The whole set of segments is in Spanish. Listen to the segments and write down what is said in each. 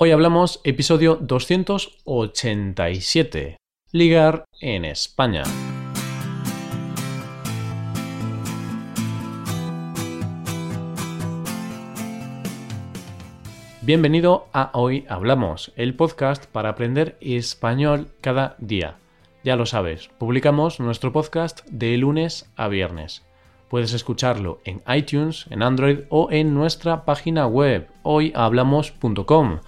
Hoy hablamos episodio 287, ligar en España. Bienvenido a Hoy Hablamos, el podcast para aprender español cada día. Ya lo sabes, publicamos nuestro podcast de lunes a viernes. Puedes escucharlo en iTunes, en Android o en nuestra página web hoyhablamos.com.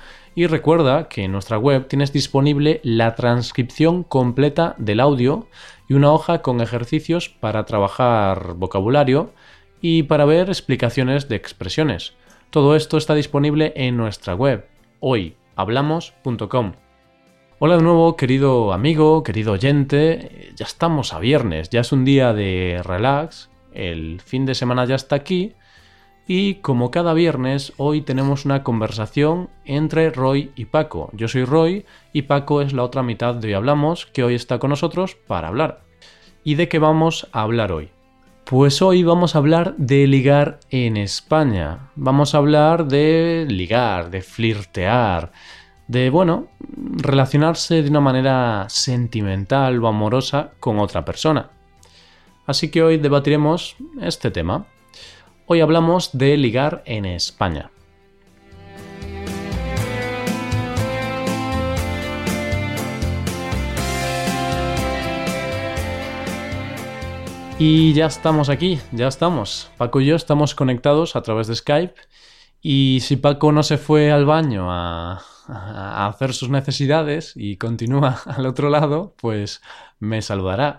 Y recuerda que en nuestra web tienes disponible la transcripción completa del audio y una hoja con ejercicios para trabajar vocabulario y para ver explicaciones de expresiones. Todo esto está disponible en nuestra web hoyhablamos.com. Hola de nuevo, querido amigo, querido oyente. Ya estamos a viernes, ya es un día de relax, el fin de semana ya está aquí y como cada viernes hoy tenemos una conversación entre Roy y Paco. Yo soy Roy y Paco es la otra mitad de Hoy Hablamos que hoy está con nosotros para hablar. ¿Y de qué vamos a hablar hoy? Pues hoy vamos a hablar de ligar en España. Vamos a hablar de ligar, de flirtear, de, bueno, relacionarse de una manera sentimental o amorosa con otra persona. Así que hoy debatiremos este tema. Hoy hablamos de ligar en España. Y ya estamos aquí, ya estamos. Paco y yo estamos conectados a través de Skype. Y si Paco no se fue al baño a, hacer sus necesidades y continúa al otro lado, pues me saludará.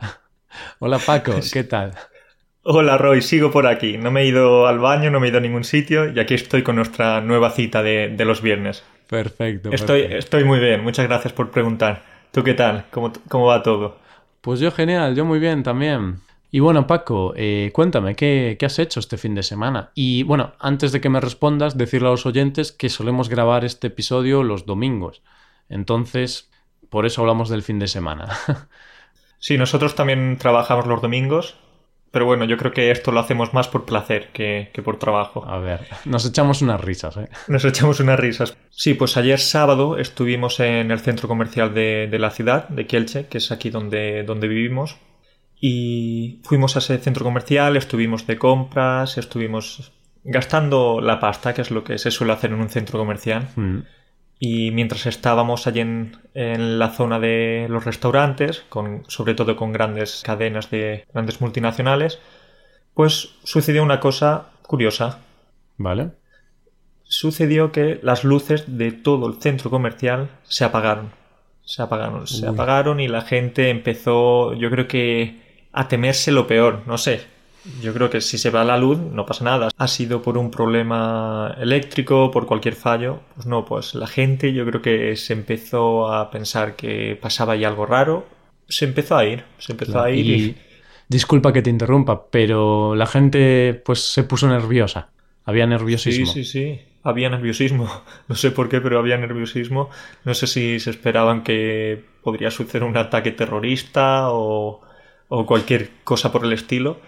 Hola Paco, ¿qué tal? Hola Roy, sigo por aquí. No me he ido al baño, no me he ido a ningún sitio y aquí estoy con nuestra nueva cita de, los viernes. Perfecto. Estoy, estoy muy bien, muchas gracias por preguntar. ¿Tú qué tal? ¿Cómo, ¿Cómo va todo? Pues yo genial, yo muy bien también. Y bueno, Paco, eh, cuéntame, ¿qué, has hecho este fin de semana? Y bueno, antes de que me respondas, decirle a los oyentes que solemos grabar este episodio los domingos. Entonces, por eso hablamos del fin de semana. sí, nosotros también trabajamos los domingos, pero bueno, yo creo que esto lo hacemos más por placer que, por trabajo. A ver, nos echamos unas risas, ¿eh? Nos echamos unas risas. Sí, pues ayer sábado estuvimos en el centro comercial de, de la ciudad, de Kielce, que es aquí donde, donde vivimos y fuimos a ese centro comercial, estuvimos de compras, estuvimos gastando la pasta, que es lo que se suele hacer en un centro comercial. Mm. Y mientras estábamos allí en, la zona de los restaurantes, con, sobre todo con grandes cadenas de grandes multinacionales, pues sucedió una cosa curiosa. Vale. Sucedió que las luces de todo el centro comercial se apagaron. Se apagaron, se apagaron y la gente empezó, yo creo que a temerse lo peor, no sé. Yo creo que si se va la luz no pasa nada. Ha sido por un problema eléctrico, por cualquier fallo. Pues no, pues la gente yo creo que se empezó a pensar que pasaba ahí algo raro. Se empezó a ir, se empezó a ir. Y... Disculpa que te interrumpa, pero la gente pues se puso nerviosa. Había nerviosismo. Sí, sí, sí. Había nerviosismo. No sé por qué, pero había nerviosismo. No sé si se esperaban que podría suceder un ataque terrorista o o cualquier cosa por el estilo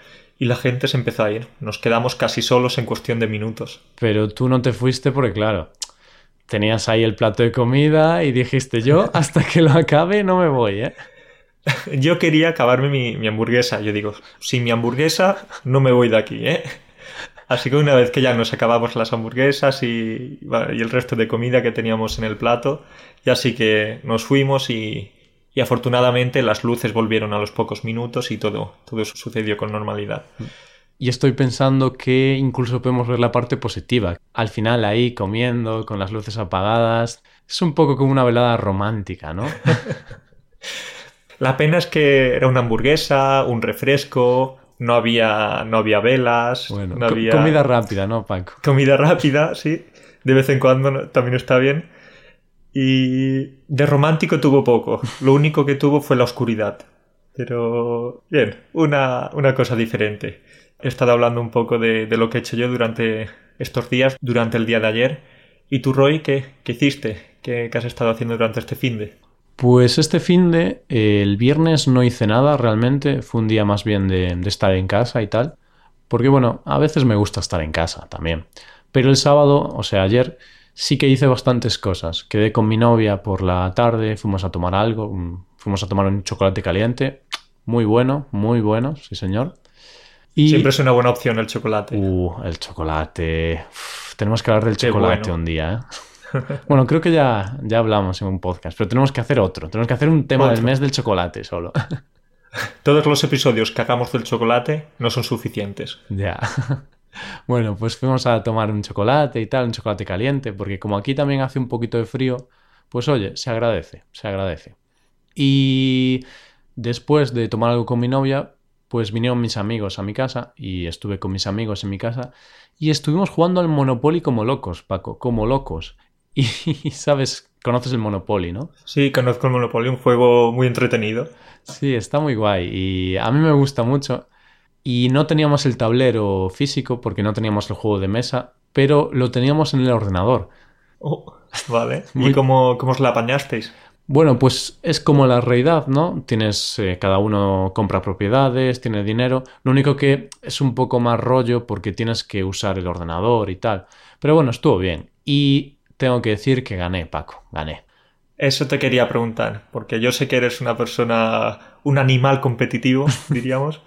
y la gente se empezó a ir. Nos quedamos casi solos en cuestión de minutos. Pero tú no te fuiste porque, claro, tenías ahí el plato de comida y dijiste yo, hasta que lo acabe no me voy, ¿eh? Yo quería acabarme mi, hamburguesa. Yo digo, sin mi hamburguesa no me voy de aquí, ¿eh? Así que una vez que ya nos acabamos las hamburguesas y, y el resto de comida que teníamos en el plato, ya sí que nos fuimos y, y afortunadamente las luces volvieron a los pocos minutos y todo, todo sucedió con normalidad. Y estoy pensando que incluso podemos ver la parte positiva. Al final ahí comiendo, con las luces apagadas, es un poco como una velada romántica, ¿no? la pena es que era una hamburguesa, un refresco, no había, no había velas, bueno, no había... comida rápida, ¿no, Paco? Comida rápida, sí. De vez en cuando también está bien. Y de romántico tuvo poco. Lo único que tuvo fue la oscuridad. Pero bien, una, una cosa diferente. He estado hablando un poco de, lo que he hecho yo durante estos días, durante el día de ayer. ¿Y tú, Roy, qué, qué hiciste? ¿Qué, has estado haciendo durante este fin de? Pues este fin de, el viernes no hice nada realmente, fue un día más bien de, de, estar en casa y tal, porque bueno, a veces me gusta estar en casa también. Pero el sábado, o sea, ayer, sí que hice bastantes cosas. Quedé con mi novia por la tarde, fuimos a tomar algo, mm, fuimos a tomar un chocolate caliente, muy bueno, muy bueno, sí señor. Y... Siempre es una buena opción el chocolate. Uh, el chocolate. tenemos que hablar del chocolate un día, ¿eh? Bueno, creo que ya, ya hablamos en un podcast, pero tenemos que hacer otro. Tenemos que hacer un tema del mes del chocolate solo. Todos los episodios que hagamos del chocolate no son suficientes. Ya. Bueno, pues fuimos a tomar un chocolate y tal, un chocolate caliente, porque como aquí también hace un poquito de frío, pues oye, se agradece, se agradece. Y después de tomar algo con mi novia, pues vinieron mis amigos a mi casa y estuve con mis amigos en mi casa y estuvimos jugando al Monopoly como locos, Paco, como locos. Y sabes, conoces el Monopoly, ¿no? Sí, conozco el Monopoly, un juego muy entretenido. Sí, está muy guay y a mí me gusta mucho. Y no teníamos el tablero físico porque no teníamos el juego de mesa, pero lo teníamos en el ordenador. Oh, vale. ¿Y cómo, cómo os la apañasteis? Bueno, pues es como la realidad, ¿no? Tienes, eh, cada uno compra propiedades, tiene dinero. Lo único que es un poco más rollo porque tienes que usar el ordenador y tal. Pero bueno, estuvo bien. Y tengo que decir que gané, Paco, gané. Eso te quería preguntar, porque yo sé que eres una persona, un animal competitivo, diríamos.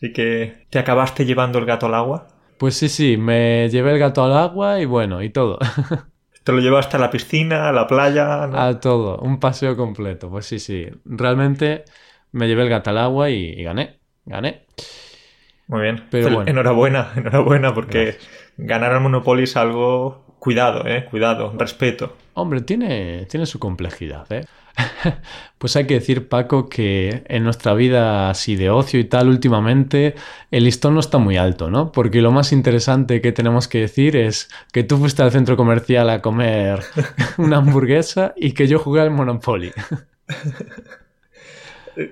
Así que, ¿te acabaste llevando el gato al agua? Pues sí, sí, me llevé el gato al agua y bueno, y todo. ¿Te lo llevaste a la piscina, a la playa? A todo, un paseo completo. Pues sí, sí, realmente me llevé el gato al agua y, gané, gané. Muy bien, pero enhorabuena, enhorabuena, porque ganar al Monopoly es algo Cuidado, eh, cuidado, respeto. Hombre, tiene, tiene su complejidad, eh. pues hay que decir, Paco, que en nuestra vida así de ocio y tal, últimamente, el listón no está muy alto, ¿no? Porque lo más interesante que tenemos que decir es que tú fuiste al centro comercial a comer una hamburguesa y que yo jugué al Monopoly.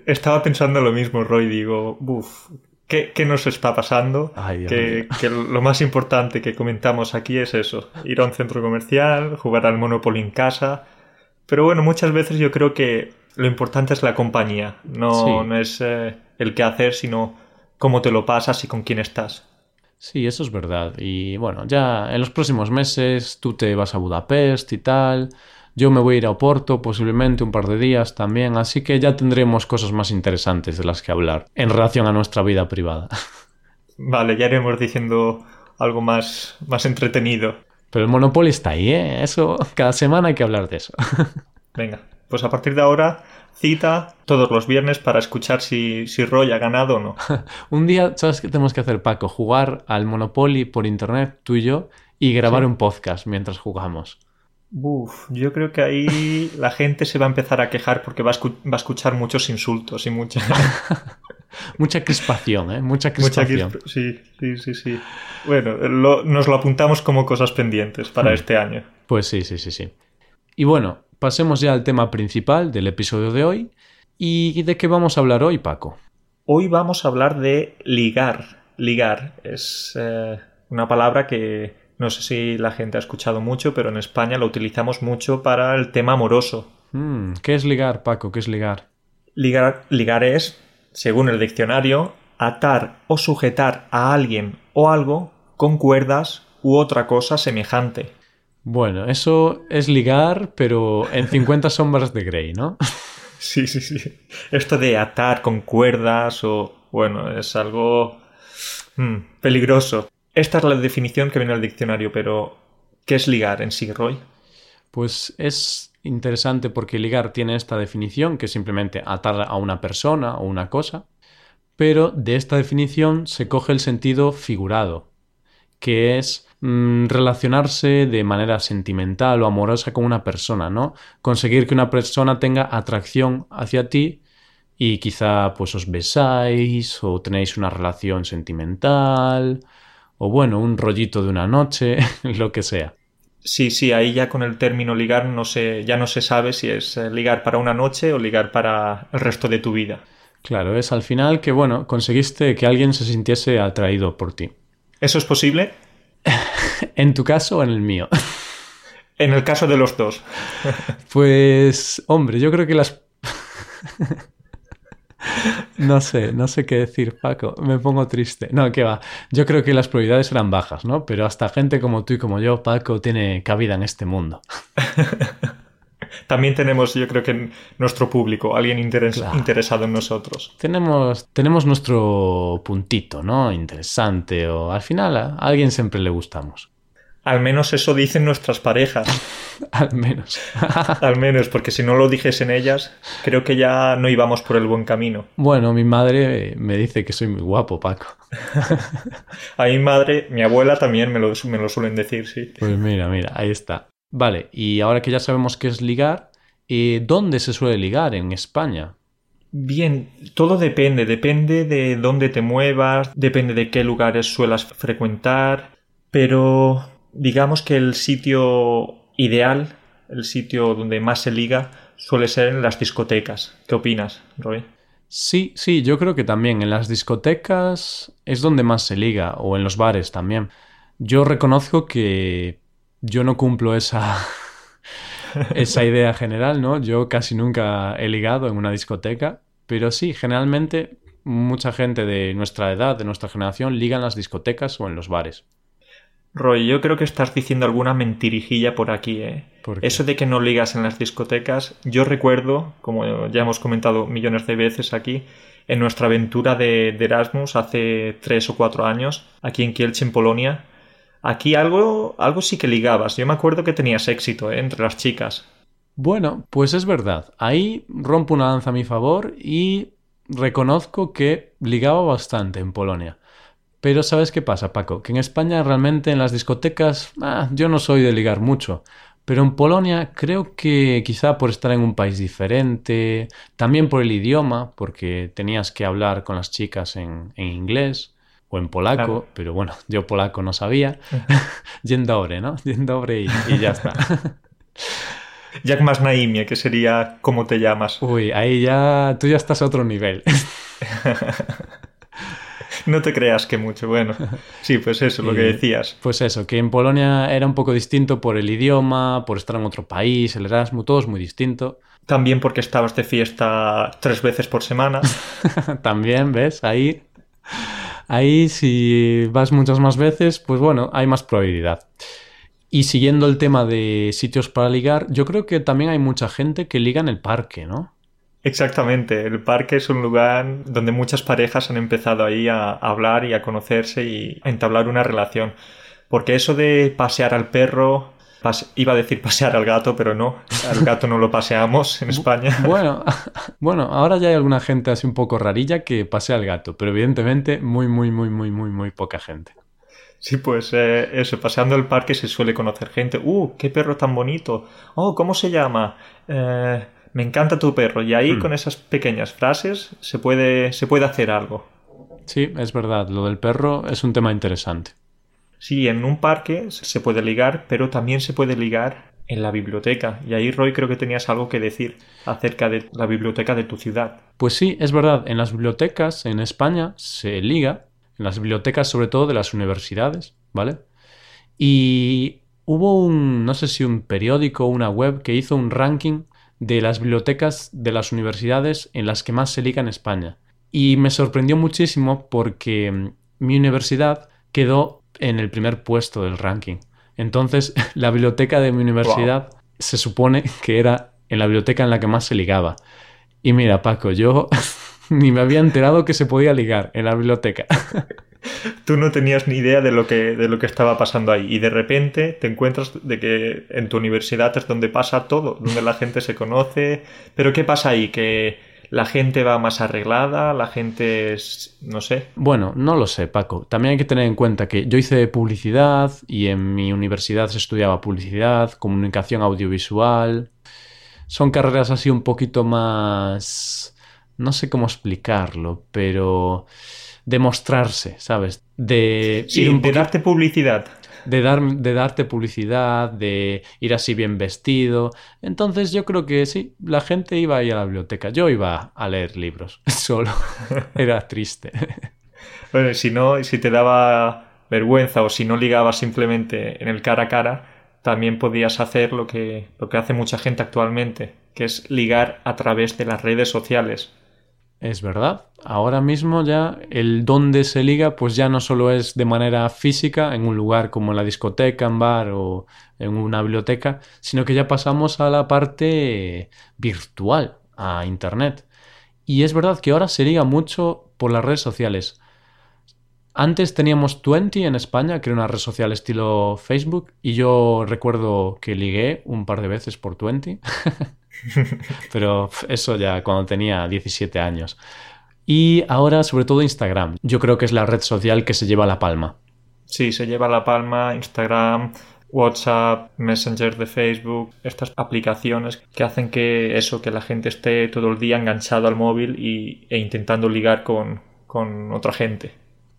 Estaba pensando lo mismo, Roy. Digo, uff, ¿Qué, nos está pasando? que, lo más importante que comentamos aquí es eso, ir a un centro comercial, jugar al Monopoly en casa. Pero bueno, muchas veces yo creo que lo importante es la compañía, no, no es eh, el qué hacer, sino cómo te lo pasas y con quién estás. Sí, eso es verdad. Y bueno, ya en los próximos meses tú te vas a Budapest y tal. Yo me voy a ir a Oporto posiblemente un par de días también, así que ya tendremos cosas más interesantes de las que hablar en relación a nuestra vida privada. Vale, ya iremos diciendo algo más, más entretenido. Pero el Monopoly está ahí, ¿eh? Eso, cada semana hay que hablar de eso. Venga, pues a partir de ahora, cita todos los viernes para escuchar si, si Roy ha ganado o no. un día, ¿sabes qué tenemos que hacer, Paco? Jugar al Monopoly por internet, tú y yo, y grabar un podcast mientras jugamos. Uf, yo creo que ahí la gente se va a empezar a quejar porque va a, escuchar muchos insultos y mucha... mucha crispación, ¿eh? Mucha crispación. sí, sí, sí, sí. Bueno, nos lo apuntamos como cosas pendientes para hmm. este año. Pues sí, sí, sí, sí. Y bueno, pasemos ya al tema principal del episodio de hoy. ¿Y de qué vamos a hablar hoy, Paco? Hoy vamos a hablar de ligar. Ligar es eh, una palabra que no sé si la gente ha escuchado mucho, pero en España lo utilizamos mucho para el tema amoroso. Hmm, ¿Qué es ligar, Paco? ¿Qué es ligar? Ligar, ligar es, según el diccionario, atar o sujetar a alguien o algo con cuerdas u otra cosa semejante. Bueno, eso es ligar, pero en 50 sombras de Grey, ¿no? Sí, sí, sí. Esto de atar con cuerdas o... Bueno, es algo hmm, peligroso. Esta es la definición que viene al diccionario, pero ¿qué es ligar en sí, Roy? Pues es interesante porque ligar tiene esta definición, que es simplemente atar a una persona o una cosa, pero de esta definición se coge el sentido figurado, que es mm, relacionarse de manera sentimental o amorosa con una persona, ¿no? Conseguir que una persona tenga atracción hacia ti y quizá pues os besáis o tenéis una relación sentimental o bueno, un rollito de una noche, lo que sea. Sí, sí, ahí ya con el término ligar no se, ya no se sabe si es eh, ligar para una noche o ligar para el resto de tu vida. Claro, es al final que, bueno, conseguiste que alguien se sintiese atraído por ti. ¿Eso es posible? ¿En tu caso o en el mío? en el caso de los dos. pues, hombre, yo creo que las... No sé, no sé qué decir, Paco. Me pongo triste. No, qué va. Yo creo que las probabilidades eran bajas, ¿no? Pero hasta gente como tú y como yo, Paco, tiene cabida en este mundo. También tenemos, yo creo que nuestro público, alguien interesado en nosotros. Tenemos, tenemos nuestro puntito, ¿no? Interesante, o al final a alguien siempre le gustamos. Al menos eso dicen nuestras parejas. Al menos. Al menos, porque si no lo dijesen ellas, creo que ya no íbamos por el buen camino. Bueno, mi madre me dice que soy muy guapo, Paco. A mi madre, mi abuela también me lo, me lo suelen decir, sí. Pues mira, mira, ahí está. Vale, y ahora que ya sabemos qué es ligar, eh, ¿dónde se suele ligar en España? Bien, todo depende, depende de dónde te muevas, depende de qué lugares suelas frecuentar, pero digamos que el sitio ideal, el sitio donde más se liga, suele ser en las discotecas. ¿Qué opinas, Roy? Sí, sí, yo creo que también en las discotecas es donde más se liga, o en los bares también. Yo reconozco que yo no cumplo esa, esa idea general, ¿no? Yo casi nunca he ligado en una discoteca, pero sí, generalmente mucha gente de nuestra edad, de nuestra generación, liga en las discotecas o en los bares. Roy, yo creo que estás diciendo alguna mentirijilla por aquí, ¿eh? Eso de que no ligas en las discotecas, yo recuerdo, como ya hemos comentado millones de veces aquí, en nuestra aventura de, Erasmus hace tres o cuatro años, aquí en Kielce, en Polonia, aquí algo, algo sí que ligabas. Yo me acuerdo que tenías éxito ¿eh? entre las chicas. Bueno, pues es verdad. Ahí rompo una lanza a mi favor y reconozco que ligaba bastante en Polonia. Pero ¿sabes qué pasa, Paco? Que en España realmente en las discotecas ah, yo no soy de ligar mucho. Pero en Polonia creo que quizá por estar en un país diferente, también por el idioma, porque tenías que hablar con las chicas en, inglés o en polaco, pero bueno, yo polaco no sabía. Dzień ¿no? Dzień y, y ya está. Jack más Naimia, que sería ¿cómo te llamas? Uy, ahí ya tú ya estás a otro nivel. no te creas que mucho. Bueno, sí, pues eso, lo que decías. Pues eso, que en Polonia era un poco distinto por el idioma, por estar en otro país, el Erasmus, todo es muy distinto. También porque estabas de fiesta tres veces por semana. También, ¿ves? Ahí, ahí si vas muchas más veces, pues bueno, hay más probabilidad. Y siguiendo el tema de sitios para ligar, yo creo que también hay mucha gente que liga en el parque, ¿no? Exactamente, el parque es un lugar donde muchas parejas han empezado ahí a hablar y a conocerse y a entablar una relación. Porque eso de pasear al perro, iba a decir pasear al gato, pero no, al gato no lo paseamos en España. Bueno, bueno, ahora ya hay alguna gente así un poco rarilla que pasea al gato, pero evidentemente muy, muy, muy, muy, muy, muy poca gente. Sí, pues eh, eso, paseando el parque se suele conocer gente. ¡Uh, qué perro tan bonito! ¡Oh, ¿cómo se llama? Eh, me encanta tu perro. Y ahí hmm. con esas pequeñas frases se puede, se puede hacer algo. Sí, es verdad. Lo del perro es un tema interesante. Sí, en un parque se puede ligar, pero también se puede ligar en la biblioteca. Y ahí, Roy, creo que tenías algo que decir acerca de la biblioteca de tu ciudad. Pues sí, es verdad. En las bibliotecas en España se liga, en las bibliotecas sobre todo de las universidades, ¿vale? Y hubo un, no sé si un periódico o una web que hizo un ranking de las bibliotecas de las universidades en las que más se liga en España. Y me sorprendió muchísimo porque mm, mi universidad quedó en el primer puesto del ranking. Entonces, la biblioteca de mi universidad se supone que era en la biblioteca en la que más se ligaba. Y mira, Paco, yo ni me había enterado que se podía ligar en la biblioteca. Tú no tenías ni idea de lo que, de lo que estaba pasando ahí y de repente te encuentras de que en tu universidad es donde pasa todo, donde la gente se conoce. Pero ¿qué pasa ahí? Que la gente va más arreglada, la gente es... no sé. Bueno, no lo sé, Paco. También hay que tener en cuenta que yo hice publicidad y en mi universidad se estudiaba publicidad, comunicación audiovisual. Son carreras así un poquito más... no sé cómo explicarlo, pero demostrarse, ¿sabes? De, de darte publicidad. De, dar, de darte publicidad, de ir así bien vestido. Entonces yo creo que sí, la gente iba a ir a la biblioteca. Yo iba a leer libros solo. Era triste. bueno, si no, si te daba vergüenza o si no ligabas simplemente en el cara a cara, también podías hacer lo que, lo que hace mucha gente actualmente, que es ligar a través de las redes sociales Es verdad. Ahora mismo ya el dónde se liga pues ya no solo es de manera física en un lugar como la discoteca, en bar o en una biblioteca, sino que ya pasamos a la parte virtual, a internet. Y es verdad que ahora se liga mucho por las redes sociales. Antes teníamos Twenty en España, que era una red social estilo Facebook, y yo recuerdo que ligué un par de veces por Twenty, pero eso ya cuando tenía 17 años. Y ahora sobre todo Instagram, yo creo que es la red social que se lleva la palma. Sí, se lleva la palma Instagram, WhatsApp, Messenger de Facebook, estas aplicaciones que hacen que eso, que la gente esté todo el día enganchado al móvil y, e intentando ligar con, con otra gente.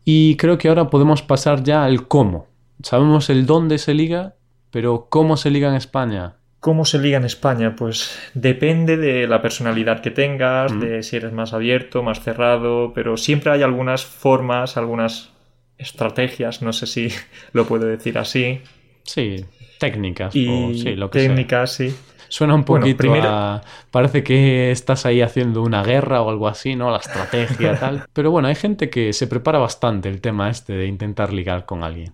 Y creo que ahora podemos pasar ya al cómo. Sabemos el dónde se liga, pero ¿cómo se liga en España? ¿Cómo se liga en España? Pues depende de la personalidad que tengas, de si eres más abierto, más cerrado, pero siempre hay algunas formas, algunas estrategias, no sé si lo puedo decir así. Sí, técnicas. Y sí, lo que técnicas, sí. Suena un poquito a... Parece que estás ahí haciendo una guerra o algo así, ¿no? La estrategia, tal. Pero bueno, hay gente que se prepara bastante el tema este de intentar ligar con alguien.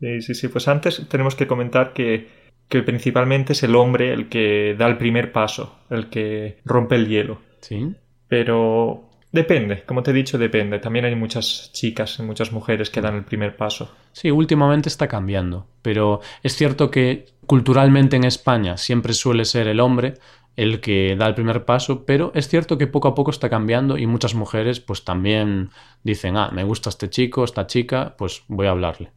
Sí, sí, sí. Pues antes tenemos que comentar que, que principalmente es el hombre el que da el primer paso, el que rompe el hielo. Sí. Pero Depende, como te he dicho, depende. También hay muchas chicas, muchas mujeres que dan el primer paso. Sí, últimamente está cambiando, pero es cierto que culturalmente en España siempre suele ser el hombre el que da el primer paso, pero es cierto que poco a poco está cambiando y muchas mujeres pues también dicen, ah, me gusta este chico, esta chica, pues voy a hablarle.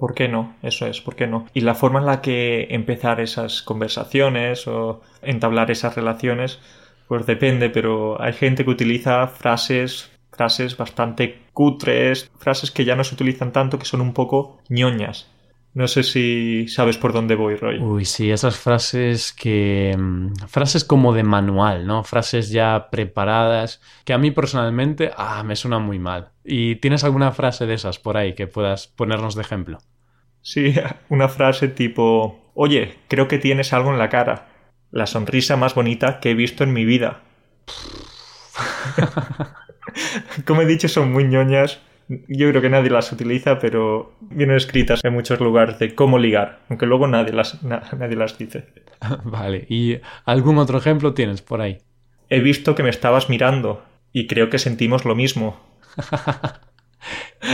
¿Por qué no? Eso es, ¿por qué no? Y la forma en la que empezar esas conversaciones o entablar esas relaciones pues depende, pero hay gente que utiliza frases, frases bastante cutres, frases que ya no se utilizan tanto, que son un poco ñoñas. No sé si sabes por dónde voy, Roy. Uy, sí, esas frases que... Mm, frases como de manual, ¿no? Frases ya preparadas, que a mí personalmente, ah, me suenan muy mal. ¿Y tienes alguna frase de esas por ahí que puedas ponernos de ejemplo? Sí, una frase tipo, oye, creo que tienes algo en la cara la sonrisa más bonita que he visto en mi vida. Como he dicho, son muy ñoñas. Yo creo que nadie las utiliza, pero vienen escritas en muchos lugares de cómo ligar, aunque luego nadie las, nadie las dice. Vale, ¿y algún otro ejemplo tienes por ahí? He visto que me estabas mirando y creo que sentimos lo mismo.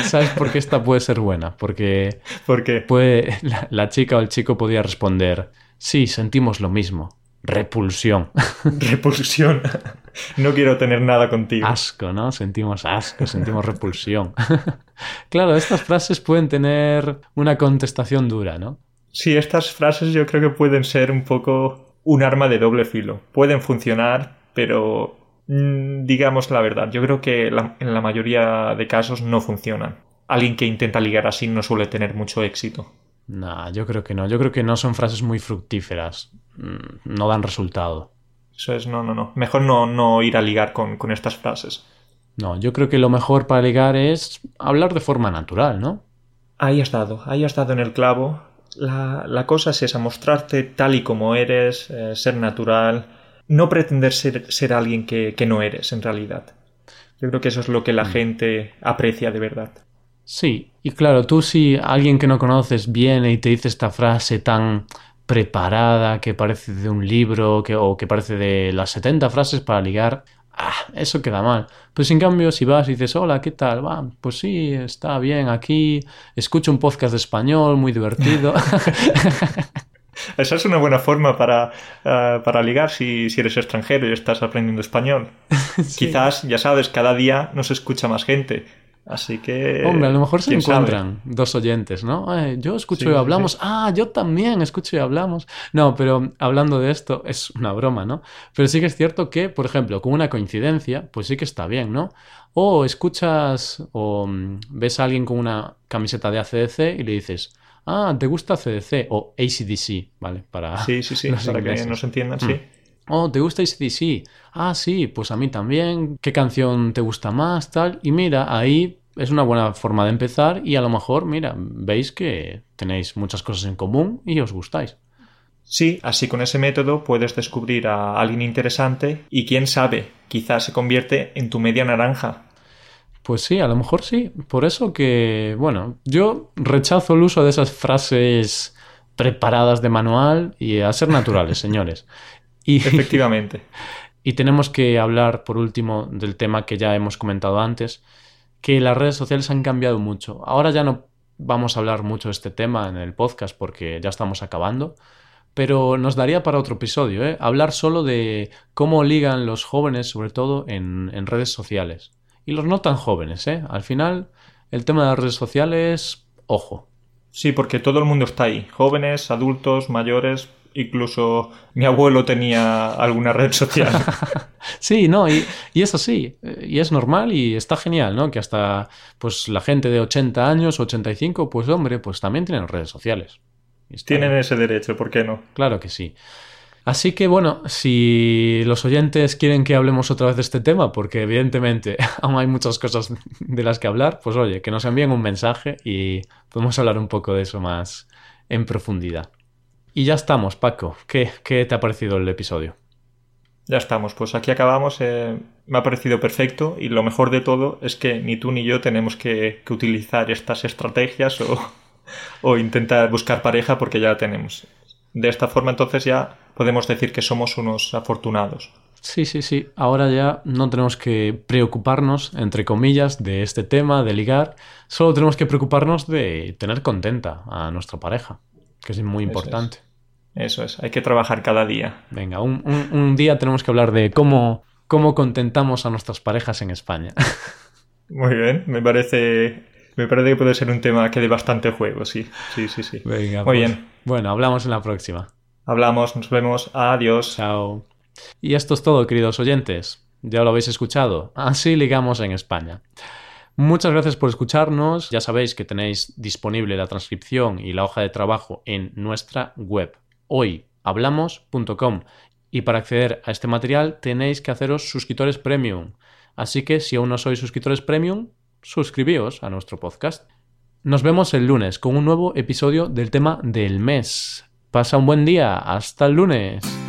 ¿Sabes por qué esta puede ser buena? Porque ¿Por qué? Puede, la chica o el chico podía responder, sí, sentimos lo mismo. Repulsión. Repulsión. No quiero tener nada contigo. Asco, ¿no? Sentimos asco, sentimos repulsión. claro, estas frases pueden tener una contestación dura, ¿no? Sí, estas frases yo creo que pueden ser un poco un arma de doble filo. Pueden funcionar, pero digamos la verdad, yo creo que en la mayoría de casos no funcionan. Alguien que intenta ligar así no suele tener mucho éxito. No, yo creo que no. Yo creo que no son frases muy fructíferas. Mm, no dan resultado. Eso es, no, no, no. Mejor no, no ir a ligar con, con estas frases. No, yo creo que lo mejor para ligar es hablar de forma natural, ¿no? Ahí has dado, ahí has dado en el clavo. La, la cosa es esa, mostrarte tal y como eres, eh, ser natural, no pretender ser, ser alguien que, que, no eres en realidad. Yo creo que eso es lo que la mm. gente aprecia de verdad. Sí, y claro, tú si alguien que no conoces viene y te dice esta frase tan preparada, que parece de un libro, que, o que parece de las 70 frases para ligar, ah, eso queda mal. Pues en cambio, si vas y dices, hola, ¿qué tal? Va, pues sí, está bien aquí, escucho un podcast de español muy divertido. Esa es una buena forma para, uh, para ligar si, si, eres extranjero y estás aprendiendo español. sí. Quizás, ya sabes, cada día nos escucha más gente. Así que. Hombre, a lo mejor se encuentran dos oyentes, ¿no? yo escucho y hablamos. Sí. Ah, yo también escucho y hablamos. No, pero hablando de esto, es una broma, ¿no? Pero sí que es cierto que, por ejemplo, con una coincidencia, pues sí que está bien, ¿no? O escuchas o mm, ves a alguien con una camiseta de ACDC y le dices, ah, ¿te gusta ACDC? O ACDC, ¿vale? Para, sí, sí, sí, para que nos entiendan, sí. Mm. Oh, ¿te gusta ACDC? Ah, sí, pues a mí también. ¿Qué canción te gusta más? Tal. Y mira, ahí es una buena forma de empezar y a lo mejor, mira, veis que tenéis muchas cosas en común y os gustáis. Sí, así con ese método puedes descubrir a alguien interesante y quién sabe, quizás se convierte en tu media naranja. Pues sí, a lo mejor sí. Por eso que, bueno, yo rechazo el uso de esas frases preparadas de manual y a ser naturales, señores. Y, Efectivamente. Y tenemos que hablar, por último, del tema que ya hemos comentado antes, que las redes sociales han cambiado mucho. Ahora ya no vamos a hablar mucho de este tema en el podcast porque ya estamos acabando, pero nos daría para otro episodio, ¿eh? hablar solo de cómo ligan los jóvenes, sobre todo en, en redes sociales. Y los no tan jóvenes, ¿eh? Al final, el tema de las redes sociales, ojo. Sí, porque todo el mundo está ahí. Jóvenes, adultos, mayores, incluso mi abuelo tenía alguna red social. sí, no, y, y, es así, y es normal y está genial, ¿no? Que hasta pues la gente de 80 años, 85, pues hombre, pues también tienen redes sociales. Tienen ese derecho, ¿por qué no? Claro que sí. Así que bueno, si los oyentes quieren que hablemos otra vez de este tema, porque evidentemente aún hay muchas cosas de las que hablar, pues oye, que nos envíen un mensaje y podemos hablar un poco de eso más en profundidad. Y ya estamos, Paco. ¿Qué, qué te ha parecido el episodio? Ya estamos, pues aquí acabamos. Eh, me ha parecido perfecto y lo mejor de todo es que ni tú ni yo tenemos que, utilizar estas estrategias o, o intentar buscar pareja porque ya la tenemos. De esta forma entonces ya podemos decir que somos unos afortunados. Sí, sí, sí. Ahora ya no tenemos que preocuparnos, entre comillas, de este tema, de ligar. Solo tenemos que preocuparnos de tener contenta a nuestra pareja, que es muy importante. Eso es, hay que trabajar cada día. Venga, un, un, un día tenemos que hablar de cómo, cómo contentamos a nuestras parejas en España. Muy bien, me parece me parece que puede ser un tema que dé bastante juego, sí. Sí, sí, sí. Venga, Muy pues, bien. Bueno, hablamos en la próxima. Hablamos, nos vemos. Adiós. Chao. Y esto es todo, queridos oyentes. Ya lo habéis escuchado. Así ligamos en España. Muchas gracias por escucharnos. Ya sabéis que tenéis disponible la transcripción y la hoja de trabajo en nuestra web hoyhablamos.com y para acceder a este material tenéis que haceros suscriptores premium. Así que si aún no sois suscriptores premium, suscribíos a nuestro podcast. Nos vemos el lunes con un nuevo episodio del tema del mes. Pasa un buen día. Hasta el lunes.